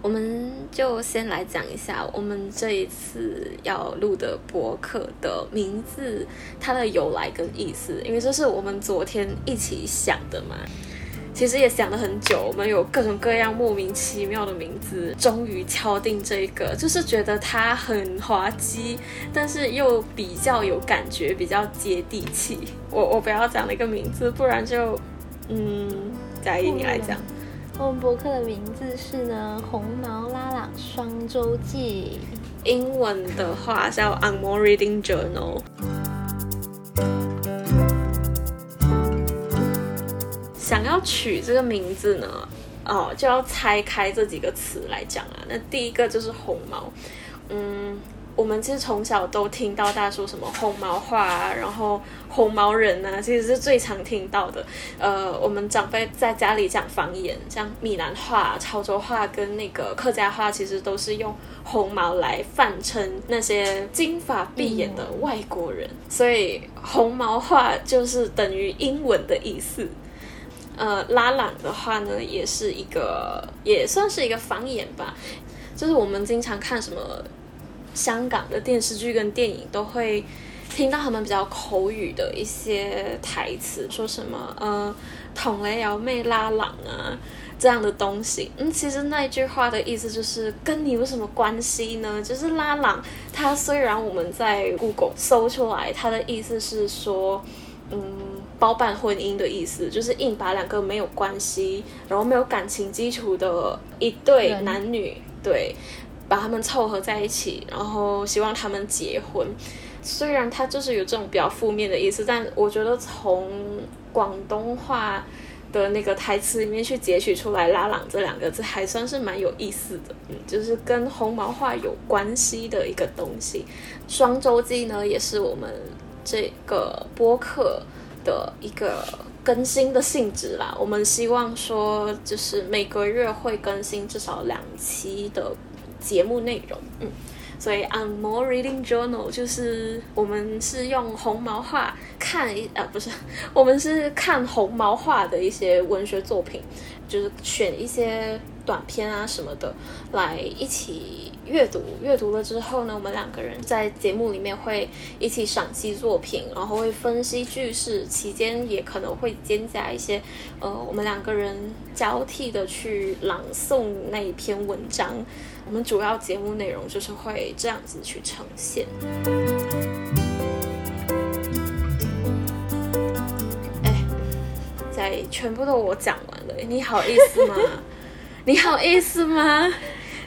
我们就先来讲一下我们这一次要录的博客的名字，它的由来跟意思，因为这是我们昨天一起想的嘛。其实也想了很久，我们有各种各样莫名其妙的名字，终于敲定这个，就是觉得它很滑稽，但是又比较有感觉，比较接地气。我我不要讲那个名字，不然就嗯，嘉怡你来讲。我们博客的名字是呢，《红毛拉朗双周记》，英文的话叫《Unmore Reading Journal》。想要取这个名字呢，哦，就要拆开这几个词来讲啊。那第一个就是红毛，嗯。我们其实从小都听到大家说什么红毛话啊，然后红毛人呐，其实是最常听到的。呃，我们长辈在家里讲方言，像闽南话、潮州话跟那个客家话，其实都是用红毛来泛称那些金发碧眼的外国人。所以红毛话就是等于英文的意思。呃，拉朗的话呢，也是一个，也算是一个方言吧，就是我们经常看什么。香港的电视剧跟电影都会听到他们比较口语的一些台词，说什么呃“同雷瑶妹拉朗”啊这样的东西。嗯，其实那句话的意思就是跟你有什么关系呢？就是拉朗，它虽然我们在 Google 搜出来，它的意思是说，嗯，包办婚姻的意思，就是硬把两个没有关系，然后没有感情基础的一对男女，对。把他们凑合在一起，然后希望他们结婚。虽然他就是有这种比较负面的意思，但我觉得从广东话的那个台词里面去截取出来“拉朗”这两个字，还算是蛮有意思的。嗯，就是跟红毛话有关系的一个东西。双周记呢，也是我们这个播客的一个更新的性质啦。我们希望说，就是每个月会更新至少两期的。节目内容，嗯，所以 On More Reading Journal 就是我们是用红毛画看一啊不是，我们是看红毛画的一些文学作品，就是选一些短片啊什么的来一起阅读。阅读了之后呢，我们两个人在节目里面会一起赏析作品，然后会分析句式，期间也可能会兼加一些呃我们两个人交替的去朗诵那一篇文章。我们主要节目内容就是会这样子去呈现。哎，在全部都我讲完了，你好意思吗？你好意思吗？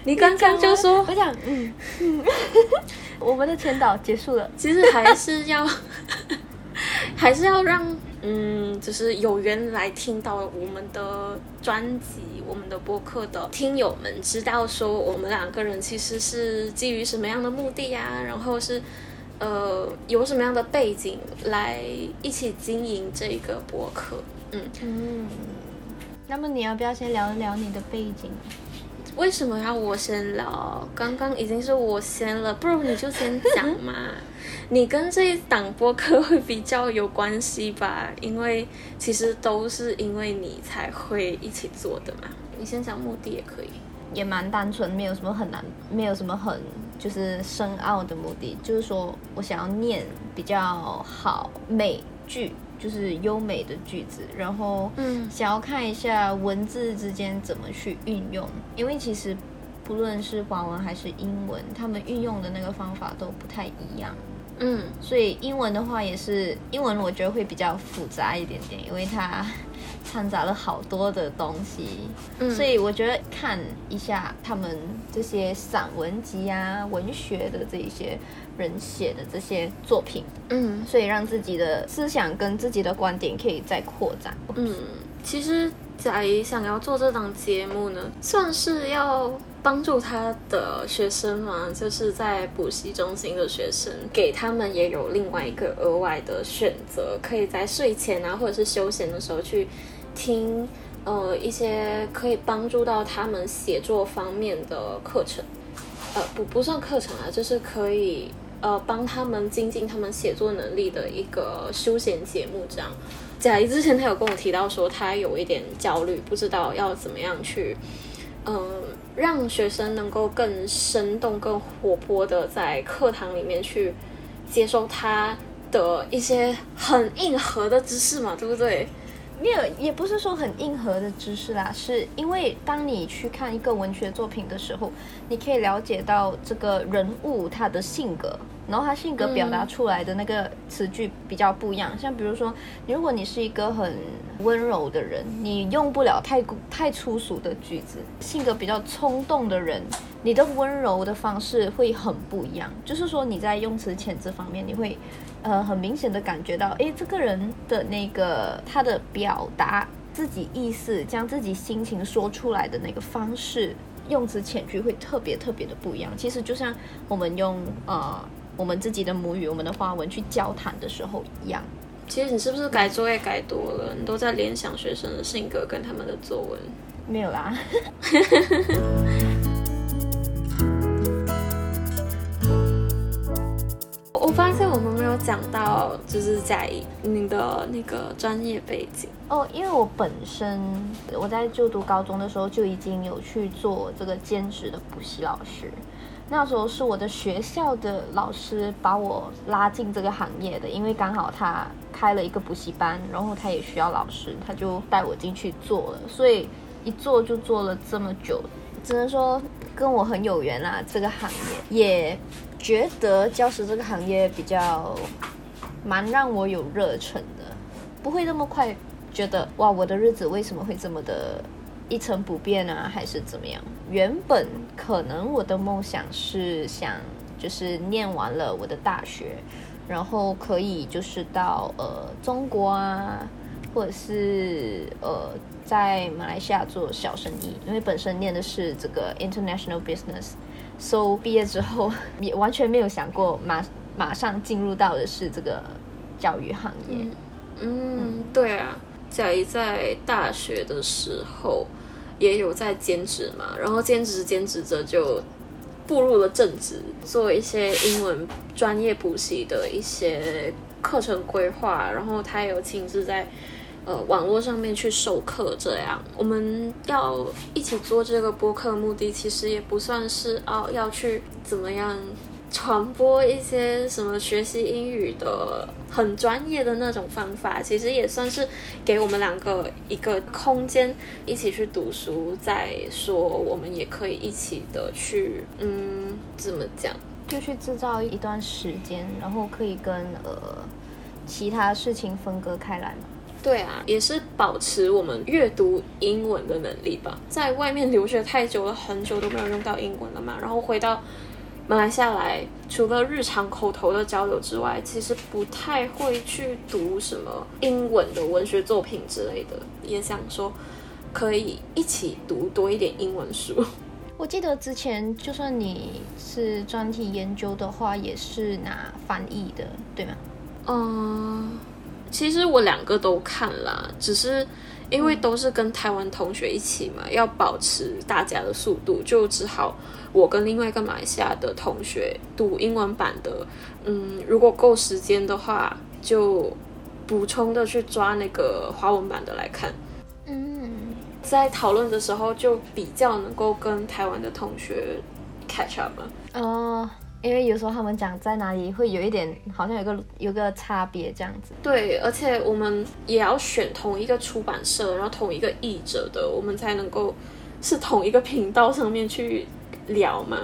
你刚刚就说我讲，嗯嗯，我们的前导结束了。其实还是要，还是要让。嗯，就是有缘来听到我们的专辑、我们的播客的听友们，知道说我们两个人其实是基于什么样的目的呀？然后是呃有什么样的背景来一起经营这个播客？嗯嗯。那么你要不要先聊一聊你的背景？为什么要我先聊？刚刚已经是我先了，不如你就先讲嘛。你跟这一档播客会比较有关系吧？因为其实都是因为你才会一起做的嘛。你先讲目的也可以，也蛮单纯，没有什么很难，没有什么很就是深奥的目的，就是说我想要念比较好美句。就是优美的句子，然后嗯，想要看一下文字之间怎么去运用，因为其实不论是华文还是英文，他们运用的那个方法都不太一样。嗯，所以英文的话也是，英文我觉得会比较复杂一点点，因为它 掺杂了好多的东西。嗯，所以我觉得看一下他们这些散文集啊、文学的这一些。人写的这些作品，嗯，所以让自己的思想跟自己的观点可以再扩展。嗯，其实贾怡想要做这档节目呢，算是要帮助他的学生嘛，就是在补习中心的学生，给他们也有另外一个额外的选择，可以在睡前啊，或者是休闲的时候去听，呃，一些可以帮助到他们写作方面的课程。呃，不不算课程啊，就是可以。呃，帮他们精进他们写作能力的一个休闲节目，这样。贾怡之前他有跟我提到说，他有一点焦虑，不知道要怎么样去嗯，让学生能够更生动、更活泼的在课堂里面去接受他的一些很硬核的知识嘛，对不对？没有，也不是说很硬核的知识啦，是因为当你去看一个文学作品的时候，你可以了解到这个人物他的性格，然后他性格表达出来的那个词句比较不一样。像比如说，如果你是一个很温柔的人，你用不了太太粗俗的句子；性格比较冲动的人，你的温柔的方式会很不一样。就是说你在用词遣字方面，你会。呃，很明显的感觉到，诶，这个人的那个他的表达自己意思，将自己心情说出来的那个方式，用词遣句会特别特别的不一样。其实就像我们用呃我们自己的母语，我们的华文去交谈的时候一样。其实你是不是改作业改多了？你都在联想学生的性格跟他们的作文？没有啦。我发现我们没有讲到，就是在你的那个专业背景哦。因为我本身我在就读高中的时候就已经有去做这个兼职的补习老师，那时候是我的学校的老师把我拉进这个行业的，因为刚好他开了一个补习班，然后他也需要老师，他就带我进去做了，所以一做就做了这么久，只能说跟我很有缘啦，这个行业也。觉得教师这个行业比较蛮让我有热忱的，不会那么快觉得哇，我的日子为什么会这么的一成不变啊，还是怎么样？原本可能我的梦想是想就是念完了我的大学，然后可以就是到呃中国啊，或者是呃在马来西亚做小生意，因为本身念的是这个 international business。so 毕业之后也完全没有想过马马上进入到的是这个教育行业。嗯，对啊，佳怡在大学的时候也有在兼职嘛，然后兼职兼职着就步入了正职，做一些英文专业补习的一些课程规划，然后他有亲自在。呃，网络上面去授课这样，我们要一起做这个播客，目的其实也不算是哦，要去怎么样传播一些什么学习英语的很专业的那种方法，其实也算是给我们两个一个空间，一起去读书，再说我们也可以一起的去，嗯，怎么讲，就去制造一段时间，然后可以跟呃其他事情分割开来嘛。对啊，也是保持我们阅读英文的能力吧。在外面留学太久了，很久都没有用到英文了嘛。然后回到马来西亚来，除了日常口头的交流之外，其实不太会去读什么英文的文学作品之类的。也想说，可以一起读多一点英文书。我记得之前，就算你是专题研究的话，也是拿翻译的，对吗？嗯。其实我两个都看啦，只是因为都是跟台湾同学一起嘛，要保持大家的速度，就只好我跟另外一个马来西亚的同学读英文版的。嗯，如果够时间的话，就补充的去抓那个华文版的来看。嗯，在讨论的时候就比较能够跟台湾的同学 catch up 嘛哦。因为有时候他们讲在哪里会有一点，好像有个有个差别这样子。对，而且我们也要选同一个出版社，然后同一个译者的，我们才能够是同一个频道上面去聊嘛。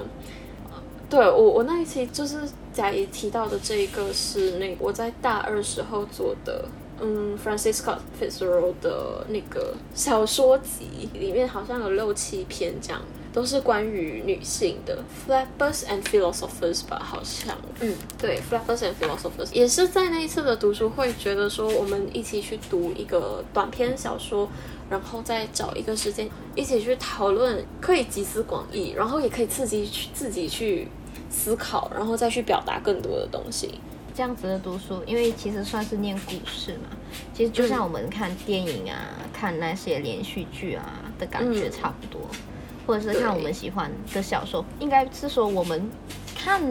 对我，我那一期就是贾怡提到的这一个是那我在大二时候做的，嗯，Francisco Fitzgerald 的那个小说集，里面好像有六七篇这样。都是关于女性的。Flappers and philosophers 吧，好像，嗯，对，flappers and philosophers 也是在那一次的读书会，觉得说我们一起去读一个短篇小说，然后再找一个时间一起去讨论，可以集思广益，然后也可以刺激去自己去思考，然后再去表达更多的东西。这样子的读书，因为其实算是念故事嘛，其实就像我们看电影啊，看那些连续剧啊的感觉差不多。或者是看我们喜欢的小说，应该是说我们看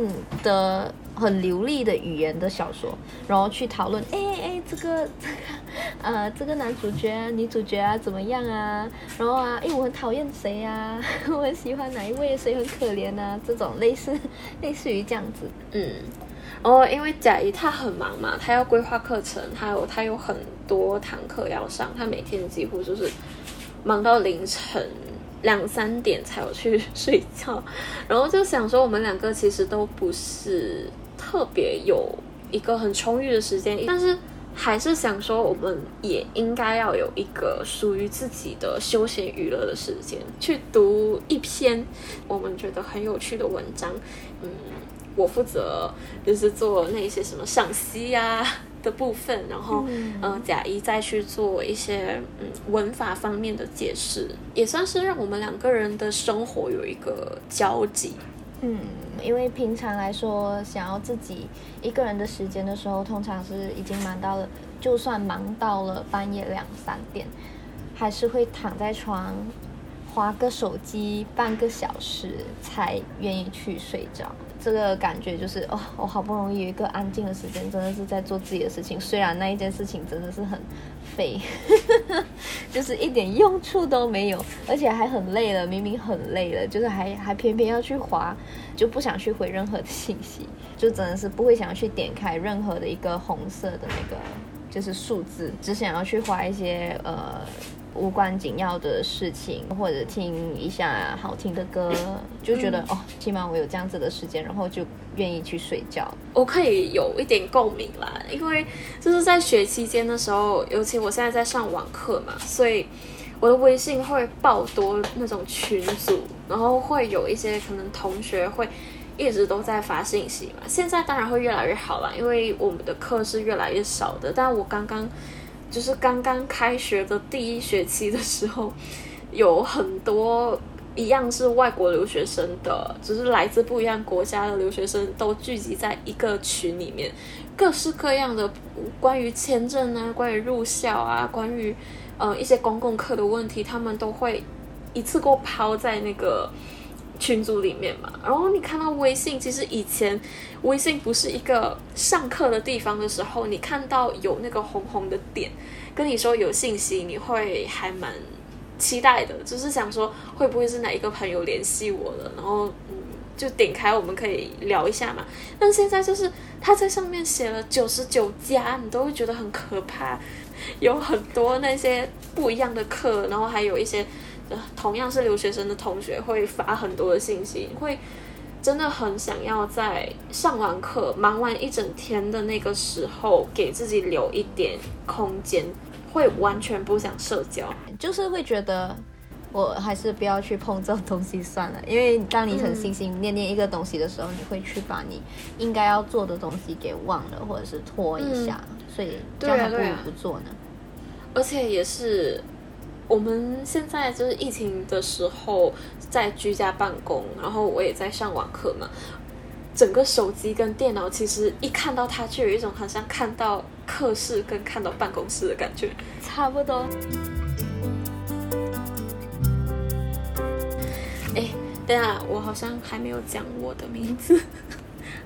的很流利的语言的小说，然后去讨论，哎哎，这个这个 呃，这个男主角啊、女主角啊怎么样啊？然后啊，哎，我很讨厌谁啊？我很喜欢哪一位？谁很可怜啊？这种类似 类似于这样子，嗯。哦，因为贾怡他很忙嘛，他要规划课程，还有他有很多堂课要上，他每天几乎就是忙到凌晨两三点才有去 睡觉，然后就想说我们两个其实都不是特别有一个很充裕的时间，但是还是想说我们也应该要有一个属于自己的休闲娱乐的时间，去读一篇我们觉得很有趣的文章，嗯。我负责就是做那些什么赏析呀的部分，然后嗯，贾一再去做一些嗯文法方面的解释，也算是让我们两个人的生活有一个交集。嗯，因为平常来说，想要自己一个人的时间的时候，通常是已经忙到了，就算忙到了半夜两三点，还是会躺在床。划个手机半个小时才愿意去睡着，这个感觉就是哦，我好不容易有一个安静的时间，真的是在做自己的事情。虽然那一件事情真的是很废，就是一点用处都没有，而且还很累了。明明很累了，就是还还偏偏要去划，就不想去回任何的信息，就真的是不会想要去点开任何的一个红色的那个就是数字，只想要去划一些呃。无关紧要的事情，或者听一下好听的歌，就觉得哦，起码我有这样子的时间，然后就愿意去睡觉。我可以有一点共鸣啦，因为就是在学期间的时候，尤其我现在在上网课嘛，所以我的微信会爆多那种群组，然后会有一些可能同学会一直都在发信息嘛。现在当然会越来越好了，因为我们的课是越来越少的，但我刚刚。就是刚刚开学的第一学期的时候，有很多一样是外国留学生的，只是来自不一样国家的留学生都聚集在一个群里面，各式各样的关于签证啊、关于入校啊、关于呃一些公共课的问题，他们都会一次过抛在那个。群组里面嘛，然后你看到微信，其实以前微信不是一个上课的地方的时候，你看到有那个红红的点，跟你说有信息，你会还蛮期待的，就是想说会不会是哪一个朋友联系我了，然后嗯，就点开我们可以聊一下嘛。但现在就是他在上面写了九十九加，你都会觉得很可怕，有很多那些不一样的课，然后还有一些。同样是留学生的同学会发很多的信息，会真的很想要在上完课、忙完一整天的那个时候，给自己留一点空间，会完全不想社交，就是会觉得我还是不要去碰这种东西算了。因为当你很心心念念一个东西的时候，你会去把你应该要做的东西给忘了，或者是拖一下，所以这样还不如不做呢。而且也是。我们现在就是疫情的时候在居家办公，然后我也在上网课嘛。整个手机跟电脑其实一看到它，就有一种好像看到课室跟看到办公室的感觉，差不多。哎，等下，我好像还没有讲我的名字。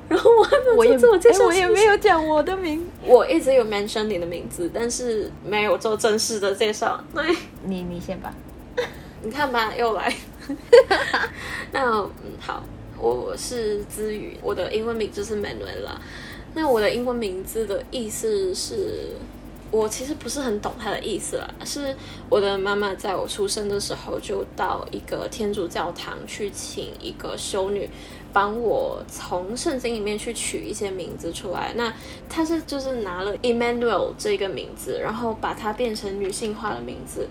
然后我我也自我介绍，我也没有讲我的名，我一直有 mention 你的名字，但是没有做正式的介绍。对，你你先吧，你看吧，又来。那嗯好，我是资宇，我的英文名就是 Manuela。那我的英文名字的意思是，我其实不是很懂他的意思啦，是我的妈妈在我出生的时候就到一个天主教堂去请一个修女。帮我从圣经里面去取一些名字出来，那他是就是拿了 Emmanuel 这个名字，然后把它变成女性化的名字，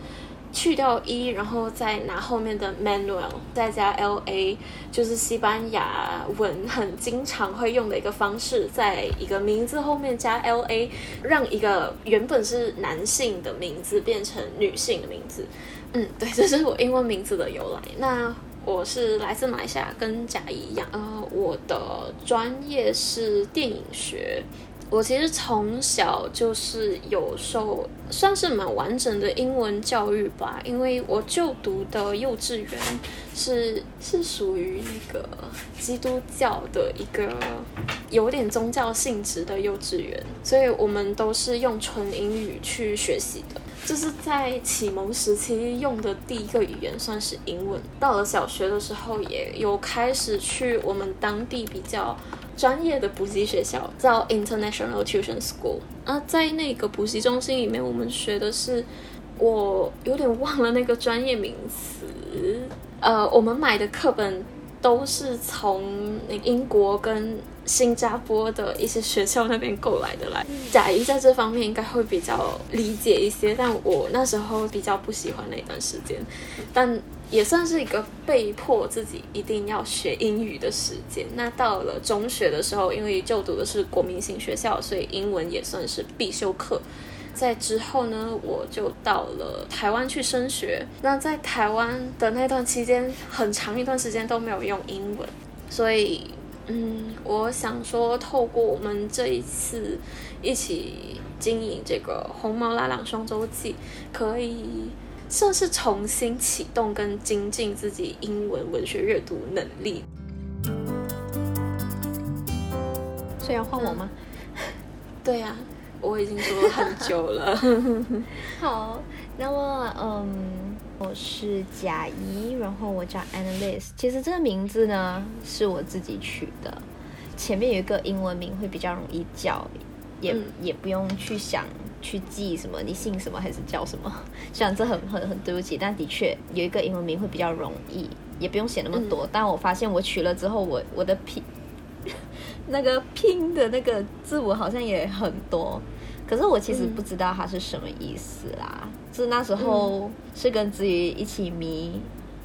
去掉 e，然后再拿后面的 Manuel，再加 L A，就是西班牙文很经常会用的一个方式，在一个名字后面加 L A，让一个原本是男性的名字变成女性的名字。嗯，对，这是我英文名字的由来。那。我是来自马来西亚，跟贾怡一样。呃，我的专业是电影学，我其实从小就是有受算是蛮完整的英文教育吧，因为我就读的幼稚园是是属于那个基督教的一个有点宗教性质的幼稚园，所以我们都是用纯英语去学习的。就是在启蒙时期用的第一个语言算是英文，到了小学的时候也有开始去我们当地比较专业的补习学校，叫 International Tuition School。啊，在那个补习中心里面，我们学的是我有点忘了那个专业名词。呃，我们买的课本都是从英国跟新加坡的一些学校那边购来的来，贾怡在这方面应该会比较理解一些，但我那时候比较不喜欢那段时间，但也算是一个被迫自己一定要学英语的时间。那到了中学的时候，因为就读的是国民型学校，所以英文也算是必修课。在之后呢，我就到了台湾去升学。那在台湾的那段期间，很长一段时间都没有用英文，所以。嗯，我想说，透过我们这一次一起经营这个红毛拉朗双周记，可以算是重新启动跟精进自己英文文学阅读能力。所以要换我吗？对呀，我已经说了很久了。好，那么嗯。我是贾怡，然后我叫 Annalise。其实这个名字呢是我自己取的，前面有一个英文名会比较容易叫，也也不用去想去记什么你姓什么还是叫什么。虽然这很很很对不起，但的确有一个英文名会比较容易，也不用写那么多。但我发现我取了之后，我我的拼 那个拼的那个字母好像也很多。可是我其实不知道它是什么意思啦，是那时候是跟子瑜一起迷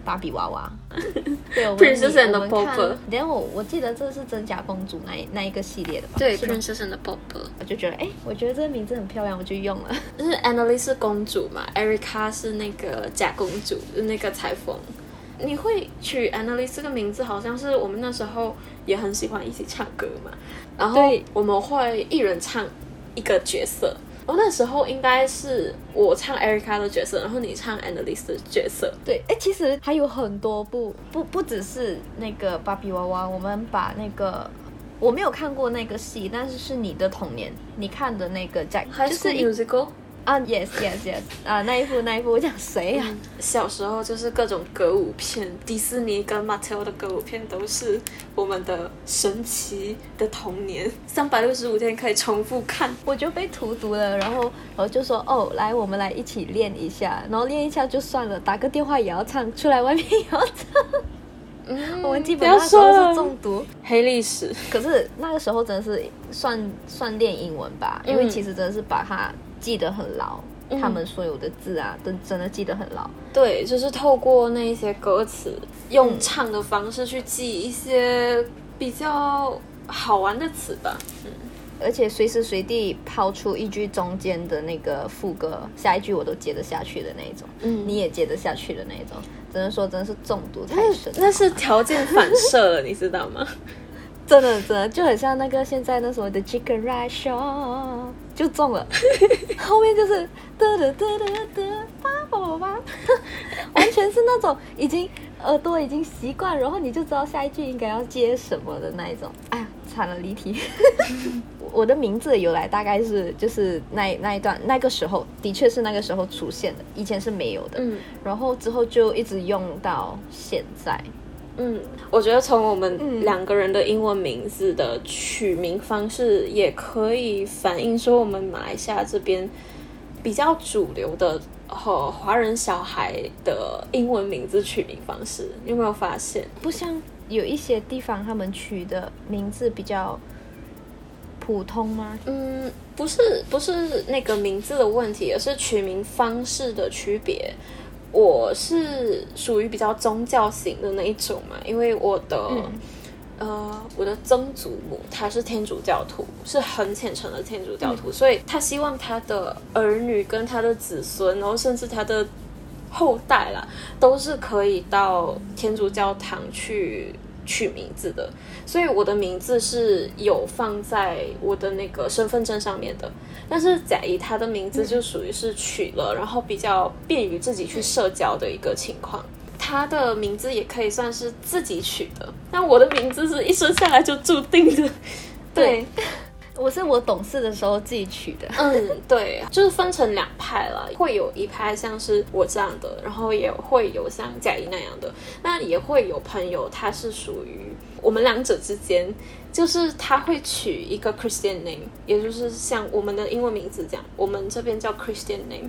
芭比娃娃，对，我们我们看，连我我记得这是真假公主那那一个系列的吧？对，Princess and the p o p 我就觉得哎，我觉得这个名字很漂亮，我就用了。就是 Annalise 公主嘛，Erica 是那个假公主，就是那个裁缝。你会取 Annalise 这个名字，好像是我们那时候也很喜欢一起唱歌嘛，然后我们会一人唱。一个角色，我那时候应该是我唱 Erica 的角色，然后你唱 Annalise 的角色。对，哎，其实还有很多部，不不只是那个芭比娃娃，我们把那个我没有看过那个戏，但是是你的童年，你看的那个 Jack，还是 musical。啊，yes yes yes，啊，那一部那一部，我讲谁呀？小时候就是各种歌舞片，迪士尼跟 Mattel 的歌舞片都是我们的神奇的童年，三百六十五天可以重复看。我就被荼毒了，然后我就说，哦，来，我们来一起练一下，然后练一下就算了，打个电话也要唱，出来外面也要唱。嗯，我们基本上都是中毒，黑历史。可是那个时候真的是算算练英文吧，因为其实真的是把它。记得很牢，他们所有的字啊，都真的记得很牢。对，就是透过那一些歌词，用唱的方式去记一些比较好玩的词吧。嗯，而且随时随地抛出一句中间的那个副歌，下一句我都接得下去的那一种。嗯，你也接得下去的那一种，只能说真的是中毒太深。那是条件反射了，你知道吗？真的，真的就很像那个现在那所谓的 Chicken Rice Show，就中了。后面就是嘚嘚嘚嘚嘚，叭叭叭，完全是那种已经耳朵已经习惯，然后你就知道下一句应该要接什么的那一种。哎呀，惨了离题。我的名字的由来大概是就是那那一段那个时候，的确是那个时候出现的，以前是没有的。嗯，然后之后就一直用到现在。嗯，我觉得从我们两个人的英文名字的取名方式，也可以反映说我们马来西亚这边比较主流的和华人小孩的英文名字取名方式，有没有发现？不像有一些地方他们取的名字比较普通吗？嗯，不是，不是那个名字的问题，而是取名方式的区别。我是属于比较宗教型的那一种嘛，因为我的呃我的曾祖母她是天主教徒，是很虔诚的天主教徒，所以她希望她的儿女跟她的子孙，然后甚至她的后代啦，都是可以到天主教堂去取名字的，所以我的名字是有放在我的那个身份证上面的。但是贾怡她的名字就属于是取了，然后比较便于自己去社交的一个情况。她的名字也可以算是自己取的，但我的名字是一生下来就注定的。对，我是我懂事的时候自己取的。嗯，对，就是分成两派了，会有一派像是我这样的，然后也会有像贾怡那样的，那也会有朋友他是属于我们两者之间，就是他会取一个 Christian name，也就是像我们的英文名字这样，我们这边叫 Christian name，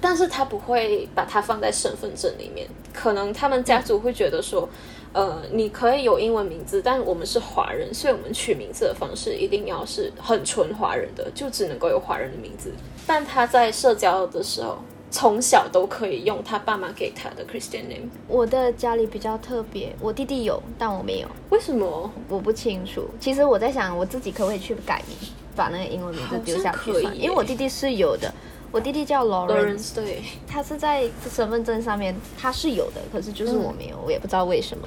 但是他不会把它放在身份证里面，可能他们家族会觉得说。呃，你可以有英文名字，但我们是华人，所以我们取名字的方式一定要是很纯华人的，就只能够有华人的名字。但他在社交的时候，从小都可以用他爸妈给他的 Christian name。我的家里比较特别，我弟弟有，但我没有，为什么？我不清楚。其实我在想，我自己可不可以去改名，把那个英文名字丢下去算？因为我弟弟是有的，我弟弟叫 Lawrence，对，他是在身份证上面他是有的，可是就是我没有，我也不知道为什么。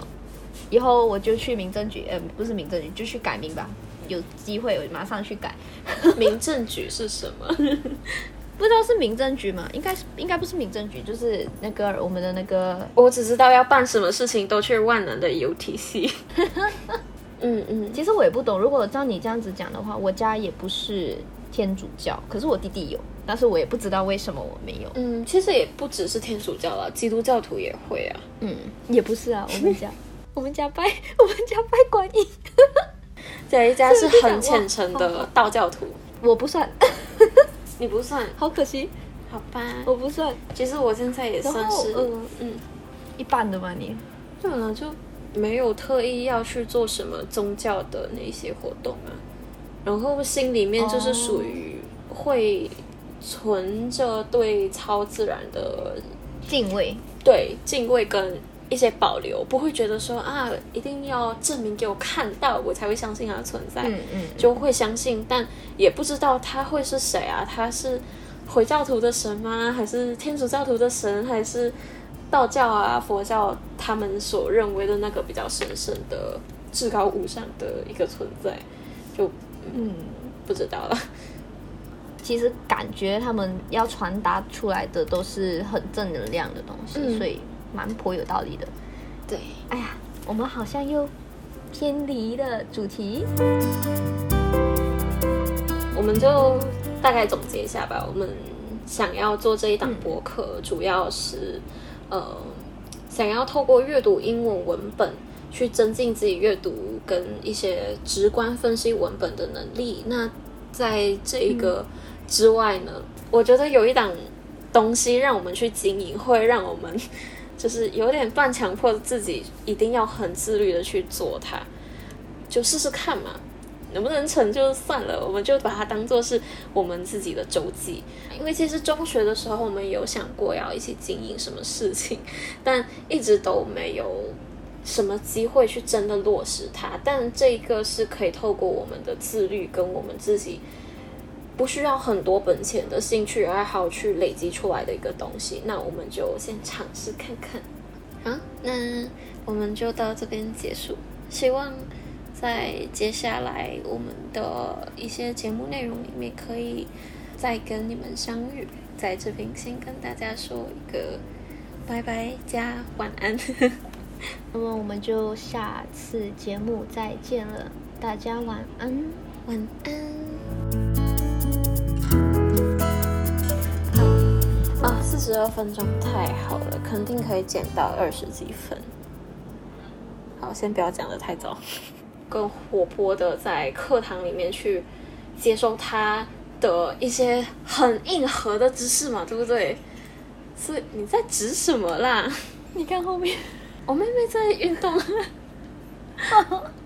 以后我就去民政局，呃，不是民政局，就去改名吧。有机会我马上去改。民政局是什么？不知道是民政局吗？应该是，应该不是民政局，就是那个我们的那个。我只知道要办什么事情都去万能的 UTC。嗯嗯，其实我也不懂。如果照你这样子讲的话，我家也不是天主教，可是我弟弟有，但是我也不知道为什么我没有。嗯，其实也不只是天主教了，基督教徒也会啊。嗯，也不是啊，我们家。我们家拜 我们家拜观音，这一家是很虔诚的道教徒。我不算，你不算，好可惜。好吧，我不算。其实我现在也算是，嗯嗯，一半的吧。你对了，就没有特意要去做什么宗教的那些活动啊。然后心里面就是属于会存着对超自然的敬畏，对敬畏跟。一些保留，不会觉得说啊，一定要证明给我看到，我才会相信它的存在。嗯嗯，就会相信，但也不知道他会是谁啊？他是回教徒的神吗？还是天主教徒的神？还是道教啊、佛教他们所认为的那个比较神圣的、至高无上的一个存在？就嗯，不知道了。其实感觉他们要传达出来的都是很正能量的东西，所以。蛮颇有道理的，对。哎呀，我们好像又偏离了主题。我们就大概总结一下吧。我们想要做这一档博客，主要是呃，想要透过阅读英文文本，去增进自己阅读跟一些直观分析文本的能力。那在这一个之外呢，我觉得有一档东西让我们去经营，会让我们。就是有点半强迫自己一定要很自律的去做它，就试试看嘛，能不能成就算了，我们就把它当做是我们自己的周记。因为其实中学的时候我们有想过要一起经营什么事情，但一直都没有什么机会去真的落实它。但这个是可以透过我们的自律跟我们自己。不需要很多本钱的兴趣爱好去累积出来的一个东西，那我们就先尝试看看。好，那我们就到这边结束。希望在接下来我们的一些节目内容里面，可以再跟你们相遇。在这边先跟大家说一个拜拜加晚安。那么我们就下次节目再见了，大家晚安，晚安。啊，四十二分钟太好了，肯定可以减到二十几分。好，先不要讲的太早，更活泼的在课堂里面去接受他的一些很硬核的知识嘛，对不对？所以你在指什么啦？你看后面，我妹妹在运动。